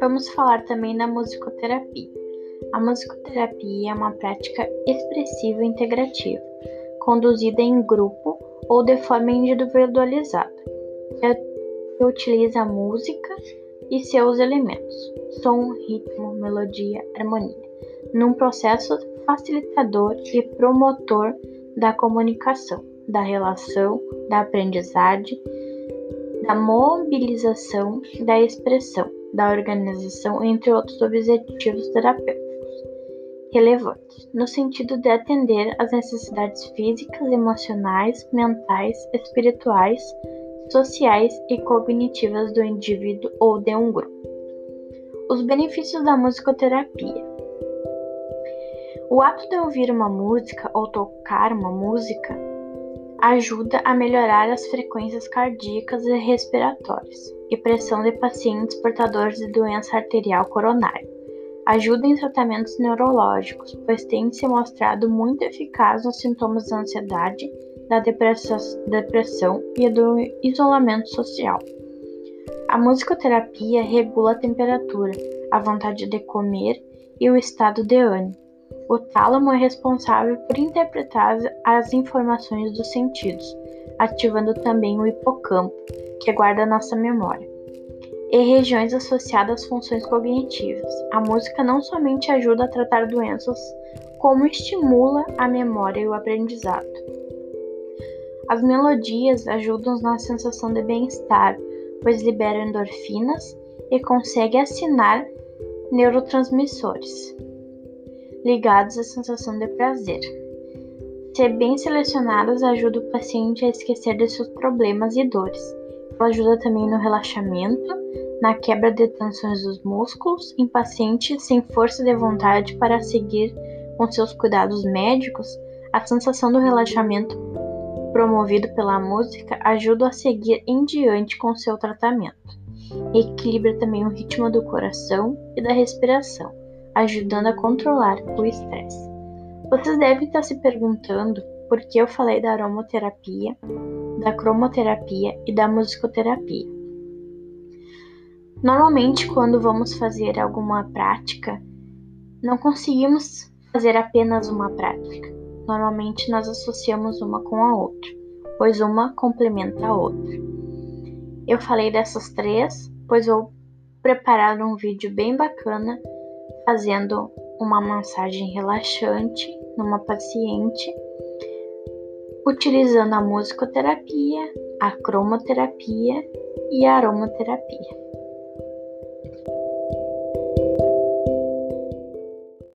Vamos falar também da musicoterapia. A musicoterapia é uma prática expressiva e integrativa, conduzida em grupo ou de forma individualizada, que utiliza a música e seus elementos, som, ritmo, melodia, harmonia, num processo facilitador e promotor da comunicação, da relação, da aprendizagem, da mobilização, da expressão da organização, entre outros objetivos terapêuticos relevantes, no sentido de atender às necessidades físicas, emocionais, mentais, espirituais, sociais e cognitivas do indivíduo ou de um grupo. Os benefícios da musicoterapia. O ato de ouvir uma música ou tocar uma música ajuda a melhorar as frequências cardíacas e respiratórias e pressão de pacientes portadores de doença arterial coronária. Ajuda em tratamentos neurológicos, pois tem se mostrado muito eficaz nos sintomas da ansiedade, da depressão e do isolamento social. A musicoterapia regula a temperatura, a vontade de comer e o estado de ânimo. O tálamo é responsável por interpretar as informações dos sentidos, ativando também o hipocampo, que guarda nossa memória, e regiões associadas às funções cognitivas. A música não somente ajuda a tratar doenças, como estimula a memória e o aprendizado. As melodias ajudam na sensação de bem-estar, pois liberam endorfinas e conseguem assinar neurotransmissores ligados à sensação de prazer. Se bem selecionadas, ajuda o paciente a esquecer de seus problemas e dores. Ela ajuda também no relaxamento, na quebra de tensões dos músculos, em pacientes sem força de vontade para seguir com seus cuidados médicos. A sensação do relaxamento promovido pela música ajuda a seguir em diante com seu tratamento. Equilibra também o ritmo do coração e da respiração ajudando a controlar o estresse. Vocês devem estar se perguntando por que eu falei da aromaterapia, da cromoterapia e da musicoterapia. Normalmente, quando vamos fazer alguma prática, não conseguimos fazer apenas uma prática. Normalmente, nós associamos uma com a outra, pois uma complementa a outra. Eu falei dessas três, pois vou preparar um vídeo bem bacana fazendo uma massagem relaxante numa paciente, utilizando a musicoterapia, a cromoterapia e a aromaterapia.